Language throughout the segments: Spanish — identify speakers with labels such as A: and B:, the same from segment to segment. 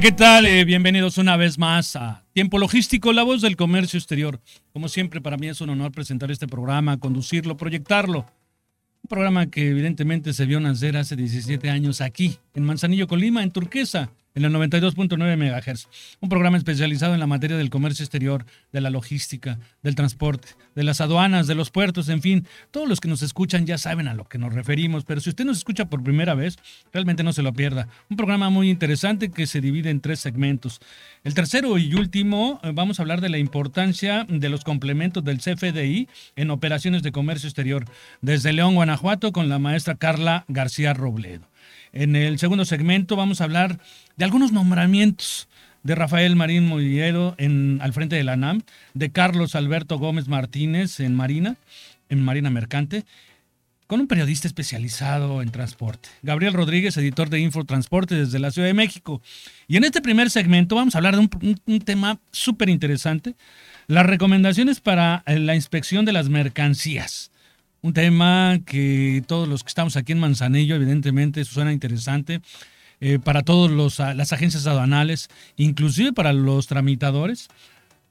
A: ¿Qué tal? Eh, bienvenidos una vez más a Tiempo Logístico, la voz del comercio exterior. Como siempre, para mí es un honor presentar este programa, conducirlo, proyectarlo. Un programa que evidentemente se vio nacer hace 17 años aquí, en Manzanillo, Colima, en Turquesa, en el 92.9 MHz. Un programa especializado en la materia del comercio exterior, de la logística, del transporte, de las aduanas, de los puertos, en fin. Todos los que nos escuchan ya saben a lo que nos referimos, pero si usted nos escucha por primera vez, realmente no se lo pierda. Un programa muy interesante que se divide en tres segmentos. El tercero y último, eh, vamos a hablar de la importancia de los complementos del CFDI en operaciones de comercio exterior, desde León, Guanajuato, con la maestra Carla García Robledo. En el segundo segmento vamos a hablar de algunos nombramientos de Rafael Marín Mollero en, al frente de la NAM, de Carlos Alberto Gómez Martínez en Marina, en Marina Mercante, con un periodista especializado en transporte, Gabriel Rodríguez, editor de Infotransporte desde la Ciudad de México. Y en este primer segmento vamos a hablar de un, un- tema súper interesante, las recomendaciones para eh, la inspección de las mercancías. Un tema que todos los que estamos aquí en Manzanillo, evidentemente, suena interesante eh, para todas las agencias aduanales, inclusive para los tramitadores.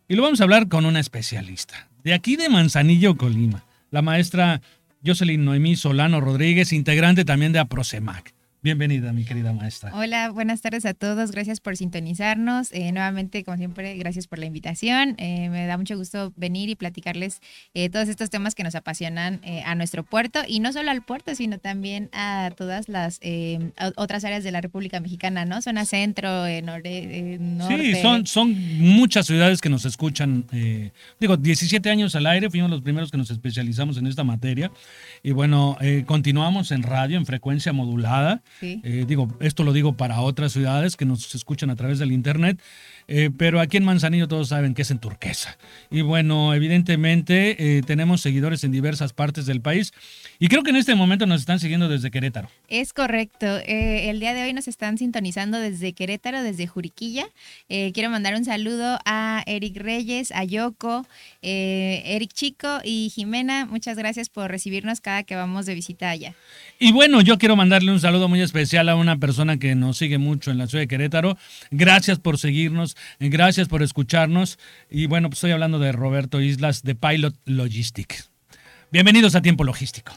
A: Y lo vamos a hablar con una especialista. De aquí de Manzanillo, Colima, la maestra Jocelyn Noemí Solano Rodríguez, integrante también de APROCEMAC. Bienvenida, mi querida maestra.
B: Hola, buenas tardes a todos. Gracias por sintonizarnos. Eh, nuevamente, como siempre, gracias por la invitación. Eh, me da mucho gusto venir y platicarles eh, todos estos temas que nos apasionan a nuestro puerto y no solo al puerto, sino también a todas las o- otras áreas de la República Mexicana, ¿no? Zona centro, eh, norte.
A: Sí, son, son muchas ciudades que nos escuchan. digo, 17 años al aire, fuimos los primeros que nos especializamos en esta materia. Y bueno, eh, continuamos en radio, en frecuencia modulada.
B: Sí.
A: Eh, digo, esto lo digo para otras ciudades que nos escuchan a través del internet, eh, pero aquí en Manzanillo todos saben que es en turquesa. Y bueno, evidentemente eh, tenemos seguidores en diversas partes del país y creo que en este momento nos están siguiendo desde Querétaro.
B: Es correcto. Eh, el día de hoy nos están sintonizando desde Querétaro, desde Juriquilla. Quiero mandar un saludo a Eric Reyes, a Yoko, eh, Eric Chico y Jimena. Muchas gracias por recibirnos cada que vamos de visita allá.
A: Y bueno, yo quiero mandarle un saludo muy especial a una persona que nos sigue mucho en la ciudad de Querétaro. Gracias por seguirnos, gracias por escucharnos. Y bueno, pues estoy hablando de Roberto Islas de Pilot Logistics. Bienvenidos a Tiempo Logístico.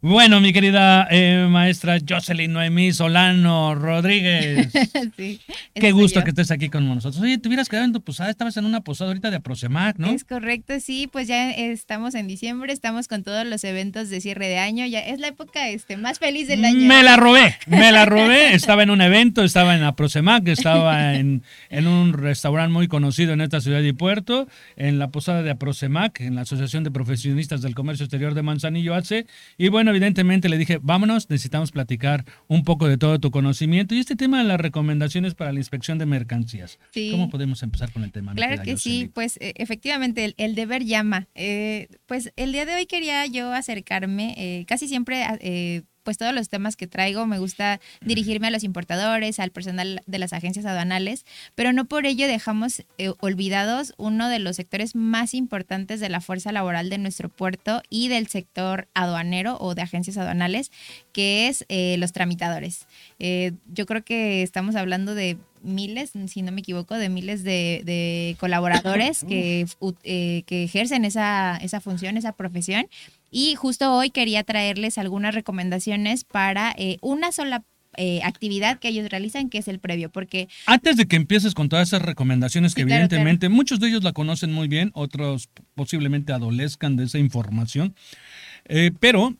A: Bueno, mi querida eh, maestra Jocelyn Noemí Solano Rodríguez.
B: Sí,
A: Qué gusto
B: yo.
A: que estés aquí con nosotros. Oye, te hubieras quedado en tu posada, estabas en una posada ahorita de Aproxemac, ¿no?
B: Es correcto, sí, pues ya estamos en diciembre, estamos con todos los eventos de cierre de año, ya es la época este, más feliz del año.
A: Me la robé, me la robé. Estaba en un evento, estaba en Aproxemac, estaba en, en un restaurante muy conocido en esta ciudad y puerto, en la posada de Aproxemac, en la Asociación de Profesionistas del Comercio Exterior de Manzanillo AC. Y bueno, evidentemente le dije, vámonos, necesitamos platicar un poco de todo tu conocimiento y este tema de las recomendaciones para la inspección de mercancías.
B: Sí.
A: ¿Cómo podemos empezar con el tema?
B: Claro que sí, pues eh, efectivamente el, el deber llama. Eh, pues el día de hoy quería yo acercarme, eh, casi siempre, a- eh, pues todos los temas que traigo me gusta dirigirme a los importadores, al personal de las agencias aduanales, pero no por ello dejamos eh, olvidados uno de los sectores más importantes de la fuerza laboral de nuestro puerto y del sector aduanero o de agencias aduanales, que es eh, los tramitadores. Eh, yo creo que estamos hablando de miles, si no me equivoco, de miles de, de colaboradores que, u- eh, que ejercen esa, esa función, esa profesión. Y justo hoy quería traerles algunas recomendaciones para eh, una sola eh, actividad que ellos realizan, que es el previo, porque
A: Antes de que empieces con todas esas recomendaciones que
B: claro,
A: evidentemente muchos de ellos la conocen muy bien, otros posiblemente adolezcan de esa información, eh, pero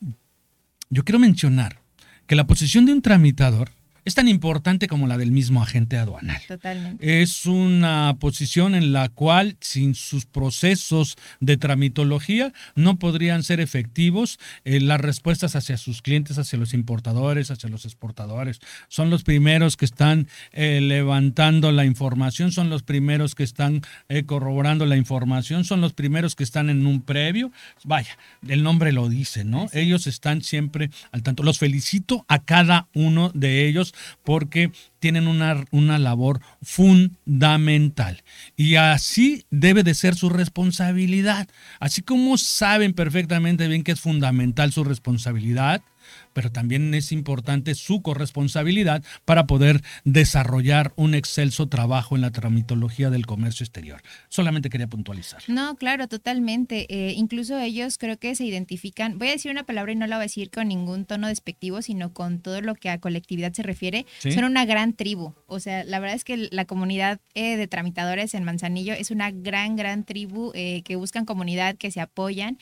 A: yo quiero mencionar que la posición de un tramitador es tan importante como la del mismo agente aduanal.
B: Totalmente.
A: Es una posición en la cual sin sus procesos de tramitología no podrían ser efectivos eh, las respuestas hacia sus clientes, hacia los importadores, hacia los exportadores. Son los primeros que están eh, levantando la información, son los primeros que están eh, corroborando la información, son los primeros que están en un previo. Vaya, el nombre lo dice, ¿no? Ellos están siempre al tanto. Los felicito a cada uno de ellos porque tienen una, una, labor fundamental. Y así debe de ser su responsabilidad. Así como saben perfectamente bien que es fundamental su responsabilidad, pero también es importante su corresponsabilidad para poder desarrollar un excelso trabajo en la tramitología del comercio exterior. Solamente quería puntualizar.
B: No, claro, totalmente. Eh, incluso ellos creo que se identifican, voy a decir una palabra y no la voy a decir con ningún tono despectivo, sino con todo lo que a colectividad se refiere. Son una gran tribu. O sea, la verdad es que la comunidad eh, de tramitadores en Manzanillo es una gran, gran tribu eh, que buscan comunidad, que se apoyan.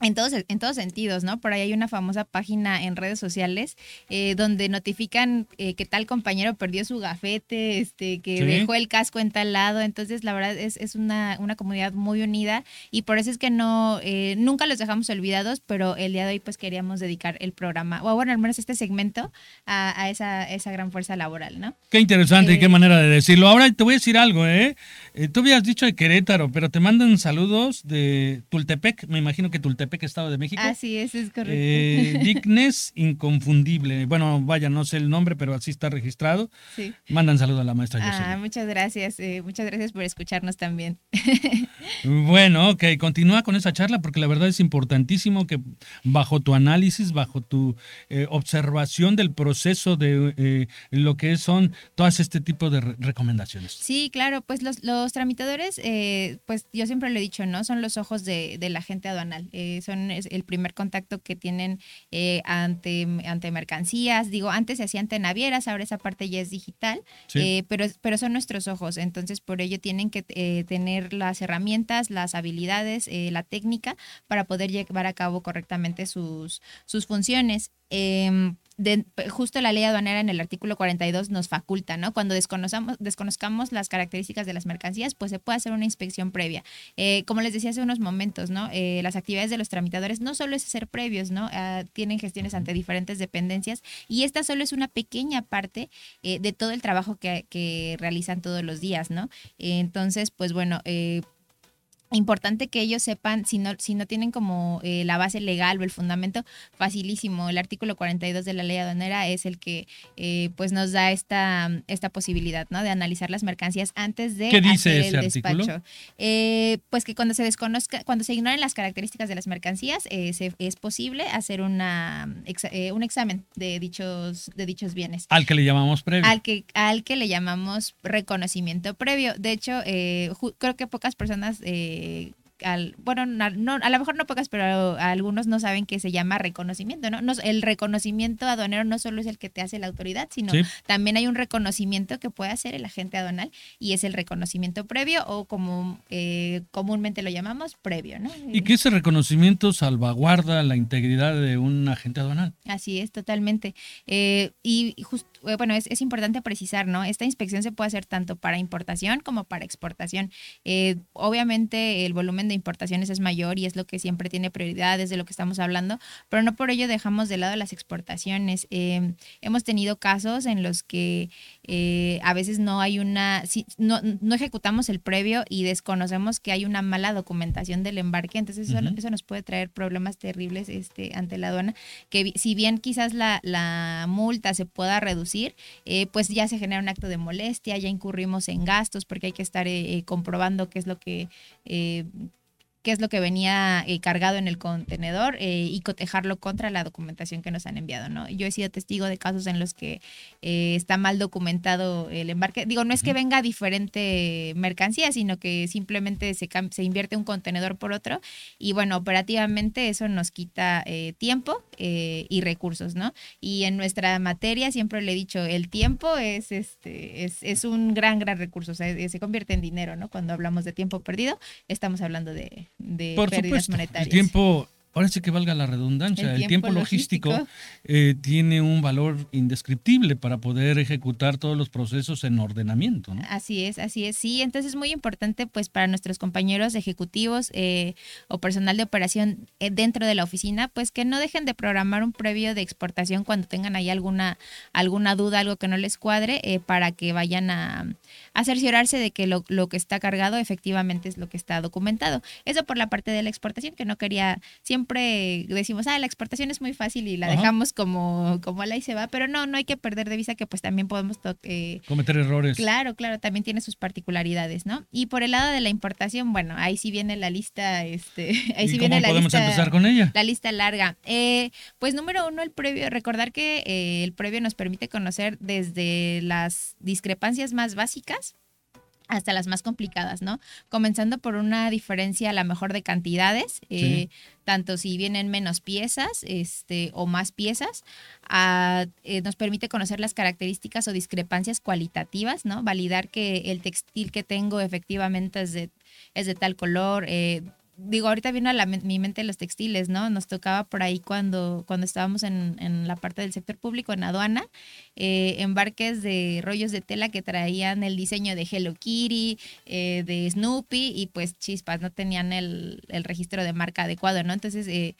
B: En todos, en todos sentidos, ¿no? Por ahí hay una famosa página en redes sociales eh, donde notifican eh, que tal compañero perdió su gafete, este, que dejó el casco en tal lado. Entonces, la verdad es, es una, una, comunidad muy unida y por eso es que no, eh, nunca los dejamos olvidados, pero el día de hoy pues queríamos dedicar el programa, o bueno, al menos este segmento, a, a esa, esa gran fuerza laboral, ¿no?
A: Qué interesante y qué manera de decirlo. Ahora te voy a decir algo, ¿eh? Tú habías dicho de Querétaro, pero te mandan saludos de Tultepec, me imagino que Tultepec que Estado de México.
B: Así es, es correcto.
A: Eh, Dickness Inconfundible. Bueno, vaya, no sé el nombre, pero así está registrado. Sí. Mandan saludos a la maestra
B: Ah, muchas gracias. Eh, muchas gracias por escucharnos también.
A: bueno, ok, continúa con esa charla porque la verdad es importantísimo que bajo tu análisis, bajo tu eh, observación del proceso de eh, lo que son todas este tipo de recomendaciones.
B: Sí, claro, pues los, los tramitadores, pues yo siempre lo he dicho, ¿no? Son los ojos de, de la gente aduanal son el primer contacto que tienen eh, ante, ante mercancías. Digo, antes se hacía ante navieras, ahora esa parte ya es digital, eh, pero, pero son nuestros ojos. Entonces, por ello tienen que eh, tener las herramientas, las habilidades, la técnica para poder llevar a cabo correctamente sus, sus funciones. Em, justo la ley aduanera en el artículo 42 nos faculta, ¿no? Cuando desconozcamos, desconozcamos las características de las mercancías, pues se puede hacer una inspección previa. Eh, como les decía hace unos momentos, ¿no? Eh, las actividades de los tramitadores no solo es hacer previos, ¿no? Ah, tienen gestiones ante diferentes dependencias y esta solo es una pequeña parte eh, de todo el trabajo que, que, realizan todos los días, ¿no? entonces, pues bueno, Importante que ellos sepan, si no, si no tienen como eh, la base legal o el fundamento, facilísimo. El artículo 42 de la ley aduanera es el que eh, pues nos da esta, esta posibilidad, ¿no? De analizar las mercancías antes de
A: ¿Qué dice hacer el despacho.
B: Eh, pues que cuando se desconozca, cuando se ignoren las características de las mercancías, es posible hacer una, un examen de dichos, de dichos bienes.
A: Al que le llamamos previo.
B: Al que, al que le llamamos reconocimiento previo. De hecho, creo que pocas personas eh, eh, al, bueno, no, a lo mejor no pocas, pero algunos no saben que se llama reconocimiento, ¿no? el reconocimiento aduanero no solo es el que te hace la autoridad, sino también hay un reconocimiento que puede hacer el agente aduanal y es el reconocimiento previo o como eh, comúnmente lo llamamos, previo, ¿no?
A: Y que ese reconocimiento salvaguarda la integridad de un agente aduanal.
B: Así es, totalmente. Eh, y justo eh, bueno, es, es, importante precisar, ¿no? Esta inspección se puede hacer tanto para importación como para exportación. Eh, obviamente el volumen de importaciones es mayor y es lo que siempre tiene prioridad desde lo que estamos hablando, pero no por ello dejamos de lado las exportaciones. Eh, hemos tenido casos en los que a veces no hay una, no, no, ejecutamos el previo y desconocemos que hay una mala documentación del embarque, entonces eso, eso nos puede traer problemas terribles este, ante la aduana, que si bien quizás la, la multa se pueda reducir, eh, pues ya se genera un acto de molestia, ya incurrimos en gastos porque hay que estar eh, eh, comprobando qué es lo que qué es lo que venía eh, cargado en el contenedor eh, y cotejarlo contra la documentación que nos han enviado, ¿no? Yo he sido testigo de casos en los que eh, está mal documentado el embarque. Digo, no es que venga diferente mercancía, sino que simplemente se, se invierte un contenedor por otro y bueno, operativamente eso nos quita tiempo y recursos, ¿no? Y en nuestra materia siempre le he dicho, el tiempo es, este, es, es un gran, gran recurso, o sea, se convierte en dinero, ¿no? Cuando hablamos de tiempo perdido, estamos hablando de, de
A: Por
B: pérdidas
A: supuesto,
B: monetarias.
A: El tiempo ahora sí que valga la redundancia,
B: El
A: el, tiempo, logístico,
B: logístico.
A: eh, tiene un valor indescriptible para poder ejecutar todos los procesos en ordenamiento, ¿no?
B: Así es, así es. Sí, entonces es muy importante pues para nuestros compañeros ejecutivos eh, o personal de operación eh, dentro de la oficina, pues que no dejen de programar un previo de exportación cuando tengan ahí alguna, alguna duda, algo que no les cuadre, eh, para que vayan a, a cerciorarse de que lo, lo que está cargado efectivamente es lo que está documentado. Eso por la parte de la exportación, que no quería, siempre decimos, ah, la exportación es muy fácil y la
A: Ajá.
B: dejamos como, como la y se va, pero no, no hay que perder de vista que pues también podemos eh,
A: Cometer errores.
B: Claro, claro, también tiene sus particularidades, ¿no? Y por el lado de la importación, bueno, ahí sí viene la lista, este, ahí
A: ¿Y
B: sí
A: cómo
B: viene la
A: podemos
B: lista.
A: empezar con ella?
B: La lista larga. Eh, pues número uno, el previo. Recordar que eh, el previo nos permite conocer desde las discrepancias más básicas hasta las más complicadas, ¿no? Comenzando por una diferencia a lo mejor de cantidades, eh, tanto si vienen menos piezas este, o más piezas, a- eh, nos permite conocer las características o discrepancias cualitativas, ¿no? Validar que el textil que tengo efectivamente es de, es de tal color, eh, digo, ahorita vino a la, mi mente los textiles, ¿no? Nos tocaba por ahí cuando, cuando estábamos en, en la parte del sector público, en aduana, eh, embarques de rollos de tela que traían el diseño de Hello Kitty, eh, de Snoopy, y pues chispas, no tenían el, el registro de marca adecuado, ¿no? Entonces, eh,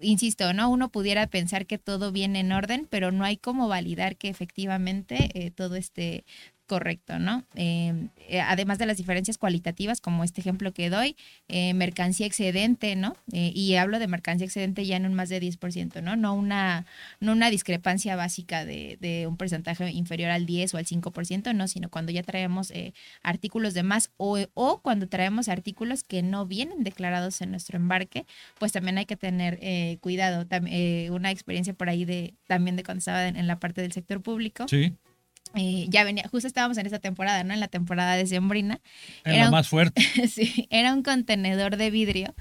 B: insisto, ¿no? Uno pudiera pensar que todo viene en orden, pero no hay cómo validar que efectivamente eh, todo esté correcto, ¿no? Eh, eh, además de las diferencias cualitativas, como este ejemplo que doy, eh, mercancía excedente, ¿no? Eh, y hablo de mercancía excedente ya en un más de 10%, ¿no? No una, no una discrepancia básica de, de un porcentaje inferior al 10 o al 5%, no, sino cuando ya traemos artículos de más o, cuando traemos artículos que no vienen declarados en nuestro embarque, pues también hay que tener cuidado. Tam- una experiencia por ahí de también de cuando estaba en, en la parte del sector público.
A: Sí,
B: eh, ya venía, justo estábamos en esa temporada, ¿no? En la temporada de Sembrina. Era un-
A: más fuerte.
B: sí, era un contenedor de vidrio,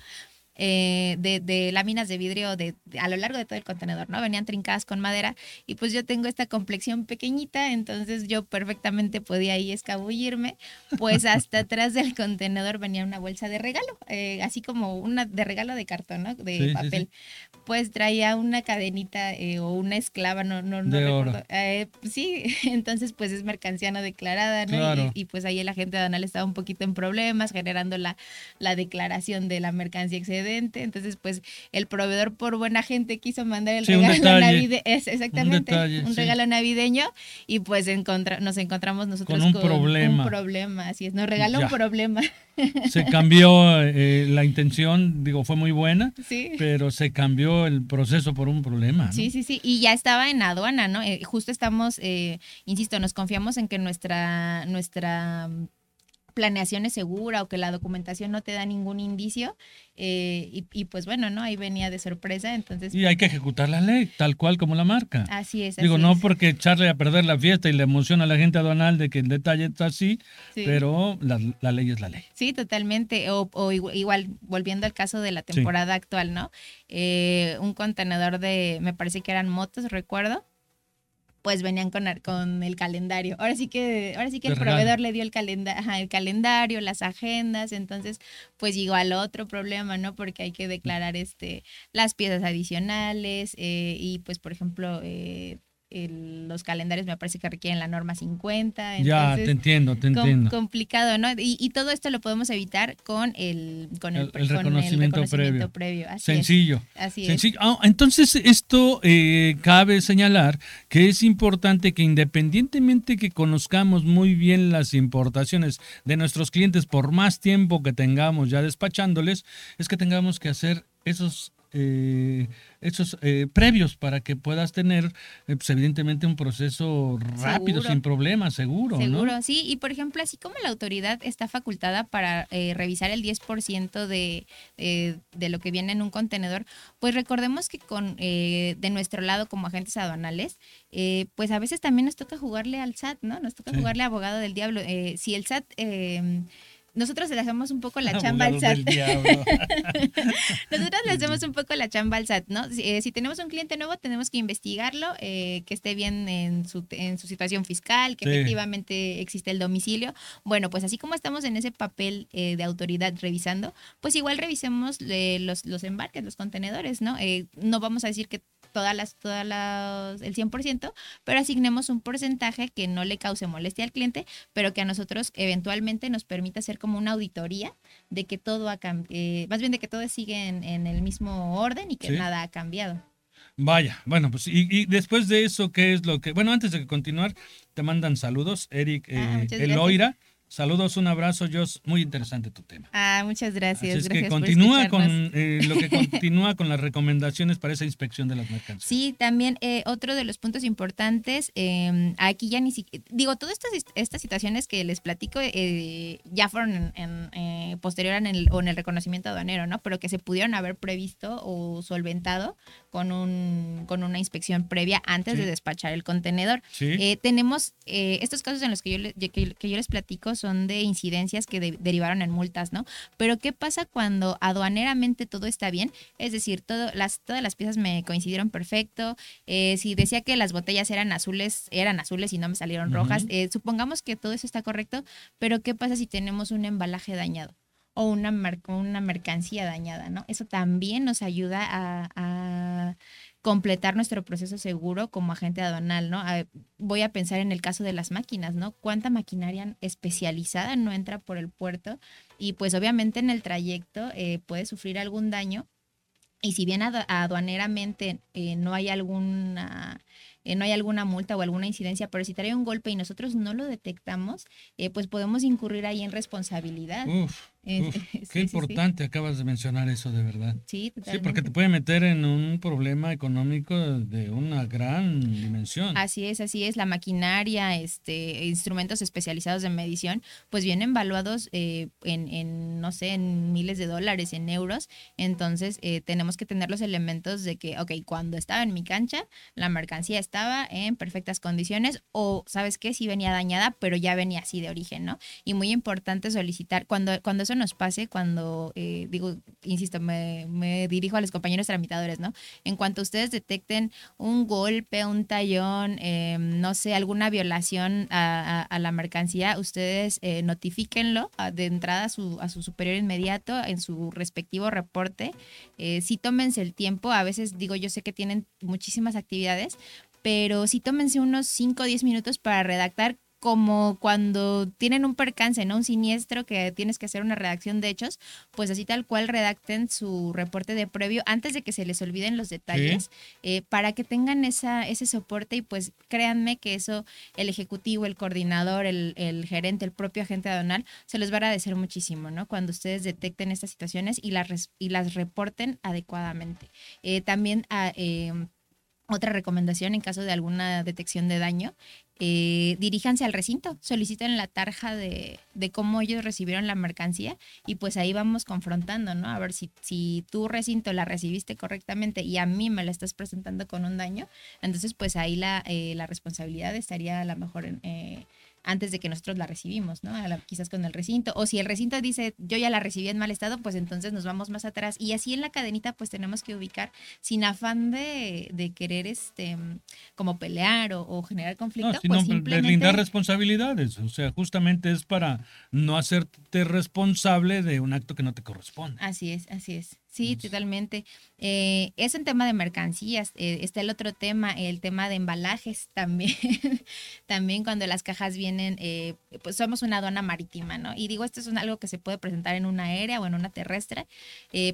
B: eh, de, de láminas de vidrio de, de- a lo largo de todo el contenedor, ¿no? Venían trincadas con madera y pues yo tengo esta complexión pequeñita, entonces yo perfectamente podía ahí escabullirme, pues hasta atrás del contenedor venía una bolsa de regalo, eh, así como una de regalo de cartón, ¿no? De
A: Sí, sí,
B: papel. Pues traía una cadenita eh, o una esclava, no, no, no
A: De
B: recuerdo.
A: oro.
B: Eh, sí, entonces pues es mercancía no declarada, ¿no? Y-
A: Claro.
B: Y, pues ahí el agente aduanal estaba un poquito en problemas, generando la, la declaración de la mercancía excedente. Entonces, pues el proveedor por buena gente quiso mandar el
A: Sí,
B: regalo navideño. Exactamente, un,
A: detalle,
B: regalo navideño. Y pues encontra- nos encontramos nosotros
A: Con un problema.
B: un problema. Así es, nos regaló
A: Ya.
B: un problema.
A: Se cambió eh, la intención, digo, fue muy buena,
B: sí.
A: pero se cambió el proceso por un problema. ¿no?
B: Sí, sí, sí. Y ya estaba en aduana, ¿no? Eh, justo estamos, eh, insisto, nos confiamos en que nuestra, nuestra planeación es segura o que la documentación no te da ningún indicio. eh, y, y, pues bueno, ¿no? Ahí venía de sorpresa. Entonces,
A: Y hay que ejecutar la ley, tal cual como la marca.
B: así es.
A: Digo,
B: así
A: no
B: es.
A: porque echarle a perder la fiesta y le emociona a la gente aduanal de que el detalle está así,
B: Sí.
A: pero la, la ley es la ley.
B: Sí, totalmente. O, o igu- igual, volviendo al caso de la
A: Sí.
B: temporada actual, ¿no? Eh, un contenedor de, me parece que eran motos, recuerdo. Pues venían con, con el calendario. Ahora sí que, ahora sí que el
A: regalo.
B: proveedor le dio el, calenda el calendario, las agendas, entonces, pues llegó al otro problema, ¿no? Porque hay que declarar este las piezas adicionales, eh, y pues, por ejemplo, eh, el- los calendarios me parece que requieren la norma 50.
A: ya,
B: entonces,
A: te entiendo, te
B: com-
A: entiendo.
B: complicado, ¿no? Y, y todo esto lo podemos evitar con el, con el,
A: El- el
B: con
A: reconocimiento previo.
B: previo. Así
A: Sencillo.
B: es. Así es.
A: Ah, entonces, esto eh, cabe señalar que es importante que independientemente que conozcamos muy bien las importaciones de nuestros clientes por más tiempo que tengamos ya despachándoles, es que tengamos que hacer esos... eh, esos eh, previos para que puedas tener, eh, pues evidentemente, un proceso rápido,
B: Seguro.
A: sin problemas, seguro,
B: Seguro,
A: ¿no?
B: sí. Y por ejemplo, así como la autoridad está facultada para eh, revisar el 10% de, eh, de lo que viene en un contenedor, pues recordemos que con eh, de nuestro lado como agentes aduanales, eh, pues a veces también nos toca jugarle al SAT, ¿no? Nos toca
A: Sí.
B: jugarle a abogado del diablo. Eh, si el SAT... nosotros le hacemos un poco la chamba al SAT. nosotros le hacemos un poco la chamba al SAT, ¿no? Si, eh, tenemos un cliente nuevo, tenemos que investigarlo, eh, que esté bien en su, en su situación fiscal, que efectivamente existe el domicilio. Bueno, pues así como estamos en ese papel eh, de autoridad revisando, pues igual revisemos los, los embarques, los contenedores, ¿no? no vamos a decir que todas las, todas las, el 100%, pero asignemos un porcentaje que no le cause molestia al cliente, pero que a nosotros eventualmente nos permita hacer como una auditoría de que todo ha cambiado, eh, más bien de que todo sigue en, el mismo orden y que nada ha cambiado.
A: Vaya, bueno, pues y, después de eso, ¿qué es lo que... Bueno, antes de continuar, te mandan saludos, Eric ah, eh, Eloira. Saludos, un abrazo, Jos. Muy interesante tu tema.
B: Ah, muchas gracias.
A: es que continúa con eh, lo que continúa con las recomendaciones para esa inspección de las mercancías.
B: Sí, también eh, otro de los puntos importantes, em, aquí ya ni siquiera, digo, todas estas, estas situaciones que les platico eh, ya fueron en, posterior en el, o en el reconocimiento aduanero, ¿no? Pero que se pudieron haber previsto o solventado con, un, con una inspección previa antes de despachar el contenedor. tenemos estos casos en los que yo, que yo les platico son de incidencias que derivaron en multas, ¿no? Pero ¿qué pasa cuando aduaneramente todo está bien? Es decir, todo, las, todas las piezas me coincidieron perfecto. Eh, si decía que las botellas eran azules, eran azules y no me salieron rojas. Eh, supongamos que todo eso está correcto, pero ¿qué pasa si tenemos un embalaje dañado? o una, una mercancía dañada, ¿no? Eso también nos ayuda a completar nuestro proceso seguro como agente aduanal, ¿no? voy a pensar en el caso de las máquinas, ¿no? ¿Cuánta maquinaria especializada no entra por el puerto? Y pues obviamente en el trayecto eh, puede sufrir algún daño. Y si bien aduaneramente eh, no hay alguna eh, no hay alguna multa o alguna incidencia, pero si trae un golpe y nosotros no lo detectamos, pues podemos incurrir ahí en responsabilidad.
A: qué importante acabas de mencionar eso de verdad. Sí, totalmente. Sí, porque te puede meter en un problema económico de una gran dimensión.
B: Así es, así es. La maquinaria, este, instrumentos especializados de medición, pues vienen evaluados eh, en, no sé, en miles de dólares, en euros. Entonces, eh, tenemos que tener los elementos de que, ok, cuando estaba en mi cancha, la mercancía estaba en perfectas condiciones o, ¿sabes qué? Sí venía dañada, pero ya venía así de origen, ¿no? Y muy importante solicitar, cuando, cuando eso nos pase cuando, eh, digo, insisto, me, dirijo a los compañeros tramitadores, ¿no? En cuanto ustedes detecten un golpe, un tallón, em, no sé, alguna violación a, la mercancía, ustedes eh, notifíquenlo de entrada a su, a su superior inmediato en su respectivo reporte. Eh, sí tómense el tiempo, a veces digo, yo sé que tienen muchísimas actividades, pero sí tómense unos 5 o 10 minutos para redactar como cuando tienen un percance, ¿no? Un siniestro que tienes que hacer una redacción de hechos, pues así tal cual redacten su reporte de previo antes de que se les olviden los detalles, eh, para que tengan esa, ese soporte y pues créanme que eso el ejecutivo, el coordinador, el, gerente, el propio agente aduanal, se los va a agradecer muchísimo, ¿no? Cuando ustedes detecten estas situaciones y las, y las reporten adecuadamente. Eh, también... Ah, eh, otra recomendación en caso de alguna detección de daño, eh, diríjanse al recinto, soliciten la tarja de, de, cómo ellos recibieron la mercancía y pues ahí vamos confrontando, ¿no? A ver si, si tu recinto la recibiste correctamente y a mí me la estás presentando con un daño, entonces pues ahí la, eh, la responsabilidad estaría a lo mejor en... Eh, antes de que nosotros la recibimos, ¿no? quizás con el recinto. O si el recinto dice, yo ya la recibí en mal estado, pues entonces nos vamos más atrás. Y así en la cadenita, pues tenemos que ubicar sin afán de, de querer, este, como pelear o, generar conflicto. No,
A: pues simplemente... responsabilidades. O sea, justamente es para no hacerte responsable de un acto que no te corresponde.
B: Así es, así es. Sí, totalmente. Eh, es un tema de mercancías. Eh, está el otro tema, el tema de embalajes también. también cuando las cajas vienen, eh, pues somos una aduana marítima, ¿no? Y digo, esto es algo que se puede presentar en una aérea o en una terrestre,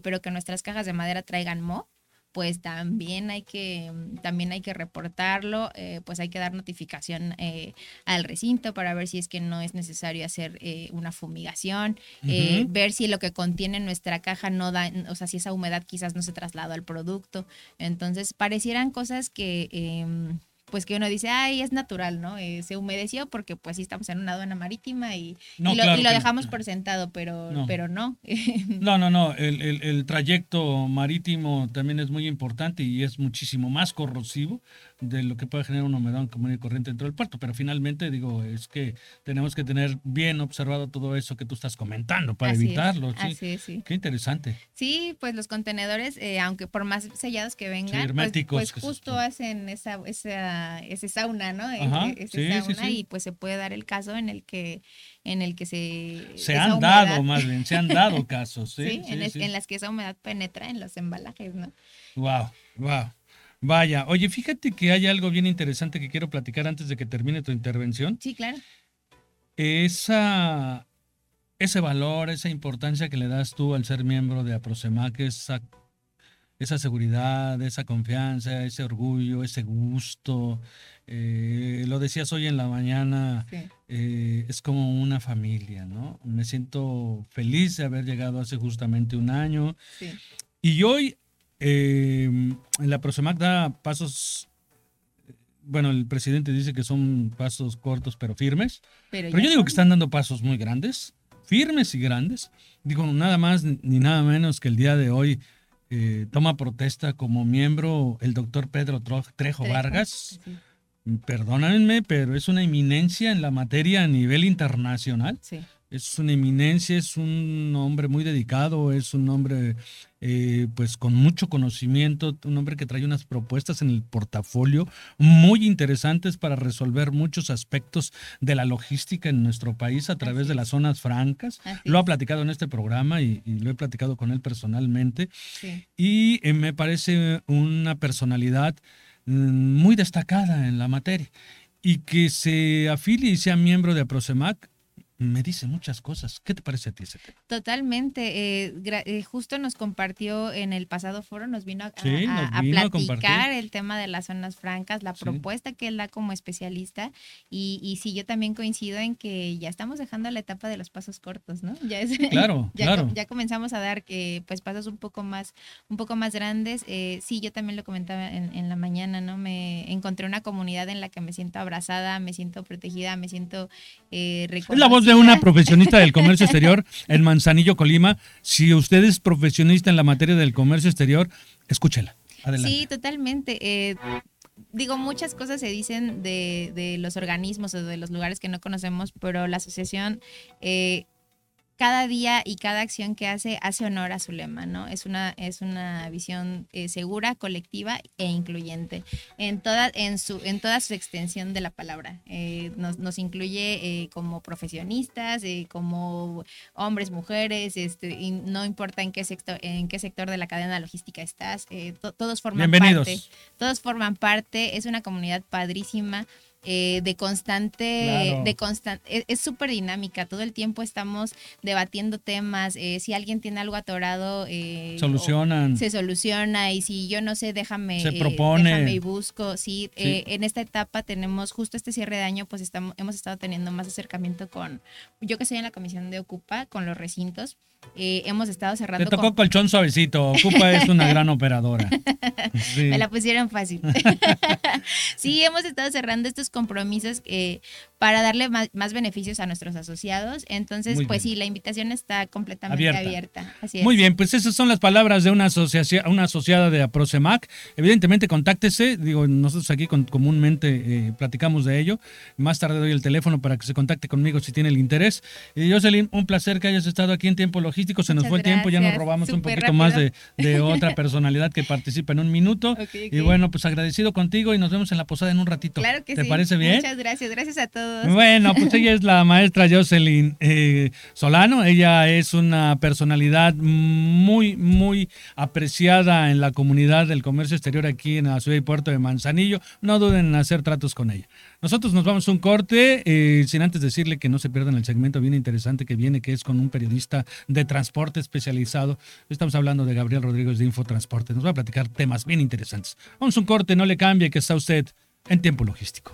B: pero que nuestras cajas de madera traigan mo pues también hay que, también hay que reportarlo, eh, pues hay que dar notificación eh, al recinto para ver si es que no es necesario hacer eh, una fumigación, ver si lo que contiene nuestra caja no da, o sea, si esa humedad quizás no se traslada al producto. Entonces, parecieran cosas que em, pues que uno dice, ay, es natural, ¿no? Eh, se humedeció porque pues sí estamos en una aduana marítima y,
A: No,
B: y lo,
A: claro
B: y lo
A: que no.
B: dejamos por sentado, pero
A: No.
B: no. Pero no.
A: No, no, no. El, el- el trayecto marítimo también es muy importante y es muchísimo más corrosivo de lo que puede generar un humedón común y corriente dentro del puerto. Pero finalmente, digo, es que tenemos que tener bien observado todo eso que tú estás comentando para
B: Así es,
A: evitarlo. ¿sí?
B: Así es, sí.
A: Qué interesante.
B: Sí, pues los contenedores, eh, aunque por más sellados que vengan, pues-
A: herméticos
B: pues,
A: que se-
B: justo hacen esa, esa, ese sauna, ¿no?
A: Ajá,
B: Ese- ese
A: sí,
B: sauna
A: sí.
B: y pues se puede dar el caso en el que, en el que se...
A: Se
B: esa
A: han
B: humedad-
A: dado, más bien, se han dado casos. Sí,
B: Sí, en, es- en las que esa humedad penetra en los embalajes, ¿no?
A: Wow, wow. Vaya, oye, fíjate que hay algo bien interesante que quiero platicar antes de que termine tu intervención.
B: Sí, claro.
A: esa, ese valor, esa importancia que le das tú al ser miembro de Aprosemac, esa, esa seguridad, esa confianza, ese orgullo, ese gusto. eh, lo decías hoy en la mañana,
B: Sí.
A: eh, es como una familia, ¿no? Me siento feliz de haber llegado hace justamente un año.
B: Sí.
A: Y hoy, eh, en la Prosemac da pasos, bueno, el presidente dice que son pasos cortos pero firmes,
B: Pero,
A: yo digo que están dando pasos muy grandes, firmes y grandes. Digo, nada más ni nada menos que el día de hoy eh, toma protesta como miembro el doctor Pedro Trejo
B: Trejo,
A: Vargas.
B: Sí,
A: Perdónenme, pero es una eminencia en la materia a nivel internacional.
B: sí.
A: Es una eminencia, es un hombre muy dedicado, es un hombre eh, pues con mucho conocimiento, un hombre que trae unas propuestas en el portafolio muy interesantes para resolver muchos aspectos de la logística en nuestro país a través de las zonas francas. Lo ha platicado en este programa y, y lo he platicado con él personalmente
B: Sí.
A: y eh, me parece una personalidad mm, muy destacada en la materia y que se afilie y sea miembro de Aprosemac me dice muchas cosas. ¿Qué te parece a ti ese tema?
B: Totalmente. eh, eh, justo nos compartió en el pasado foro, nos vino a, a-
A: Sí,
B: a-
A: nos
B: a
A: vino a
B: platicar el tema de las zonas francas, la
A: Sí.
B: propuesta que él da como especialista. Y, y sí, yo también coincido en que ya estamos dejando la etapa de los pasos cortos, ¿no? Ya, es-
A: Claro,
B: ya,
A: claro.
B: ya comenzamos a dar que pues pasos un poco más, un poco más grandes. Eh, sí, yo también lo comentaba en, en la mañana, ¿no? Me encontré una comunidad en la que me siento abrazada, me siento protegida, me siento eh,
A: Es la voz de una profesionista del comercio exterior en Manzanillo, Colima. Si usted es profesionista en la materia del comercio exterior, escúchela. Adelante.
B: Sí, totalmente. Eh, digo, muchas cosas se dicen de, de los organismos o de los lugares que no conocemos, pero la asociación eh, cada día y cada acción que hace hace honor a su lema, ¿no? Es una, es una visión eh, segura, colectiva e incluyente en toda, en su, en toda su extensión de la palabra. Eh, nos, nos incluye eh, como profesionistas, eh, como hombres, mujeres, este, y no importa en qué sector, en qué sector de la cadena logística estás, eh, to- todos forman
A: Bienvenidos.
B: parte. Todos forman parte, es una comunidad padrísima. Eh, de constante,
A: Claro.
B: de constan- es súper dinámica, todo el tiempo estamos debatiendo temas, eh, si alguien tiene algo atorado, eh,
A: Solucionan.
B: se soluciona y si yo no sé, déjame,
A: Se
B: eh,
A: propone.
B: déjame y busco, sí,
A: Sí.
B: eh, en esta etapa tenemos justo este cierre de año, pues estamos, hemos estado teniendo más acercamiento con, yo que estoy en la comisión de Ocupa, con los recintos, eh, hemos estado
A: Te
B: cerrando
A: tocó
B: con-
A: colchón suavecito. Ocupa es una gran operadora. Sí.
B: Me la pusieron fácil. sí, hemos estado cerrando estos compromisos eh, para darle más, más beneficios a nuestros asociados. Entonces,
A: Muy
B: pues
A: bien.
B: sí, la invitación está completamente
A: Abierta.
B: abierta. Así es.
A: Muy bien, pues esas son las palabras de una, asociación, una asociada de Aprosemac. Evidentemente, contáctese. Digo, nosotros aquí con- comúnmente eh, platicamos de ello. Más tarde doy el teléfono para que se contacte conmigo si tiene el interés. Y Jocelyn, un placer que hayas estado aquí en Tiempo Logístico. Se nos
B: Muchas
A: fue el tiempo, ya nos robamos un poquito más de, otra personalidad que participa en un minuto. Y bueno, pues agradecido contigo y nos vemos en la posada en un ratito.
B: Claro que
A: ¿Te
B: sí.
A: parece bien?
B: Muchas gracias. Gracias a todos.
A: Bueno, pues ella es la maestra Jocelyn eh, Solano. Ella es una personalidad muy, muy apreciada en la comunidad del comercio exterior aquí en la ciudad y puerto de Manzanillo. No duden en hacer tratos con ella. Nosotros nos vamos a un corte, eh, sin antes decirle que no se pierdan el segmento bien interesante que viene, que es con un periodista de transporte especializado. Estamos hablando de Gabriel Rodríguez de Infotransporte. Nos va a platicar temas bien interesantes. Vamos a un corte, no le cambie, que está usted en tiempo logístico.